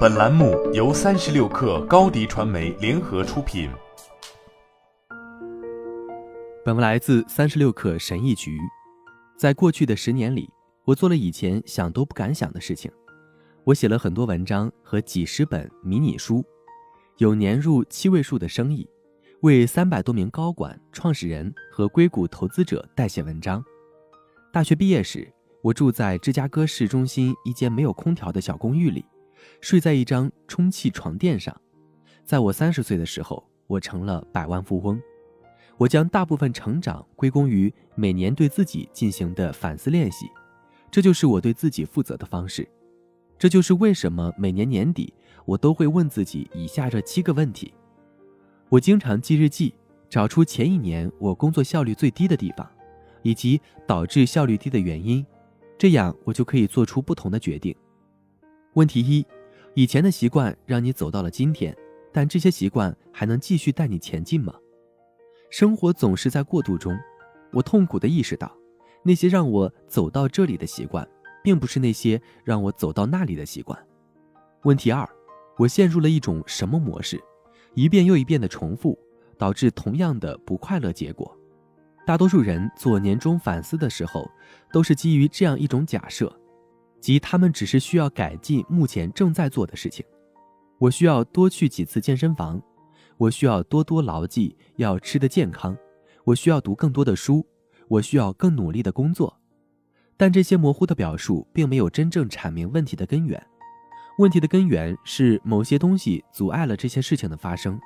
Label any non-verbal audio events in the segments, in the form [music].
本栏目由三十六氪高低传媒联合出品。本文来自三十六氪神译局。在过去的十年里，我做了以前想都不敢想的事情。我写了很多文章和几十本迷你书，有年入七位数的生意，为三百多名高管、创始人和硅谷投资者代写文章。大学毕业时，我住在芝加哥市中心一间没有空调的小公寓里，睡在一张充气床垫上。在我三十岁的时候，我成了百万富翁。我将大部分成长归功于每年对自己进行的反思练习，这就是我对自己负责的方式。这就是为什么每年年底我都会问自己以下这七个问题。我经常记日记，找出前一年我工作效率最低的地方。以及导致效率低的原因，这样我就可以做出不同的决定。问题一：以前的习惯让你走到了今天，但这些习惯还能继续带你前进吗？生活总是在过渡中，我痛苦地意识到，那些让我走到这里的习惯，并不是那些让我走到那里的习惯。问题二：我陷入了一种什么模式？一遍又一遍的重复，导致同样的不快乐结果。大多数人做年终反思的时候，都是基于这样一种假设，即他们只是需要改进目前正在做的事情。我需要多去几次健身房，我需要多多牢记要吃得健康，我需要读更多的书，我需要更努力的工作。但这些模糊的表述并没有真正阐明问题的根源。问题的根源是某些东西阻碍了这些事情的发生。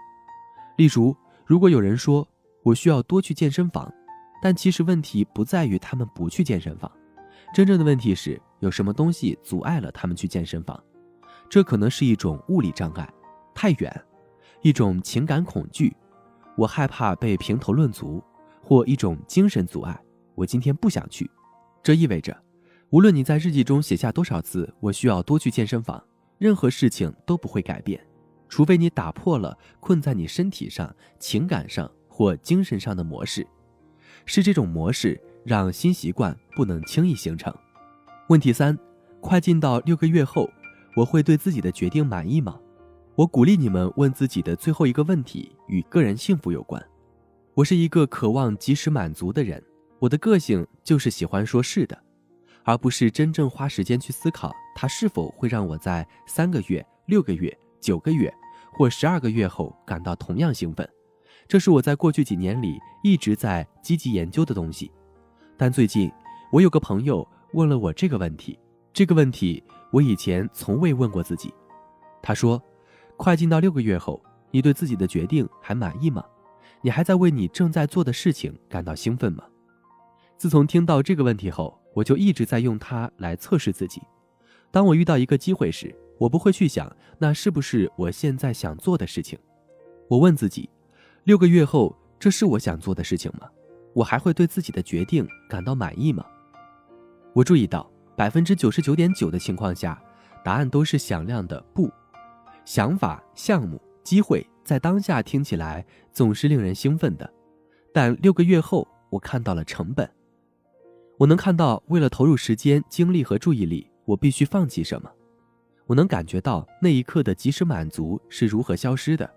例如，如果有人说我需要多去健身房，但其实问题不在于他们不去健身房，真正的问题是有什么东西阻碍了他们去健身房。这可能是一种物理障碍，太远；一种情感恐惧，我害怕被评头论足；或一种精神阻碍，我今天不想去。这意味着，无论你在日记中写下多少次“我需要多去健身房”，任何事情都不会改变，除非你打破了困在你身体上、情感上或精神上的模式。是这种模式让新习惯不能轻易形成。问题三：快进到六个月后，我会对自己的决定满意吗？我鼓励你们问自己的最后一个问题与个人幸福有关。我是一个渴望及时满足的人，我的个性就是喜欢说是的，而不是真正花时间去思考它是否会让我在三个月、六个月、九个月或十二个月后感到同样兴奋。这是我在过去几年里一直在积极研究的东西，但最近我有个朋友 [laughs] 问了我这个问题，这个问题我以前从未问过自己。他说：“快进到六个月后，你对自己的决定还满意吗？你还在为你正在做的事情感到兴奋吗？”自从听到这个问题后，我就一直在用它来测试自己。当我遇到一个机会时，我不会去想那是不是我现在想做的事情，我问自己。六个月后，这是我想做的事情吗？我还会对自己的决定感到满意吗？我注意到，百分之九十九点九的情况下，答案都是响亮的不。想法、项目、机会在当下听起来总是令人兴奋的，但六个月后，我看到了成本。我能看到，为了投入时间、精力和注意力，我必须放弃什么。我能感觉到那一刻的及时满足是如何消失的。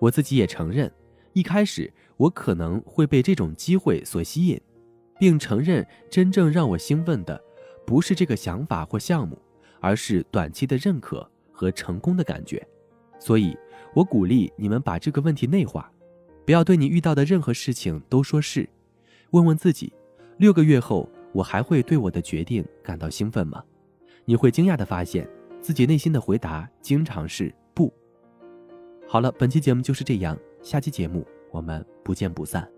我自己也承认。一开始，我可能会被这种机会所吸引，并承认真正让我兴奋的，不是这个想法或项目，而是短期的认可和成功的感觉。所以，我鼓励你们把这个问题内化，不要对你遇到的任何事情都说是。问问自己：六个月后，我还会对我的决定感到兴奋吗？你会惊讶地发现，自己内心的回答经常是不。好了，本期节目就是这样。下期节目我们不见不散。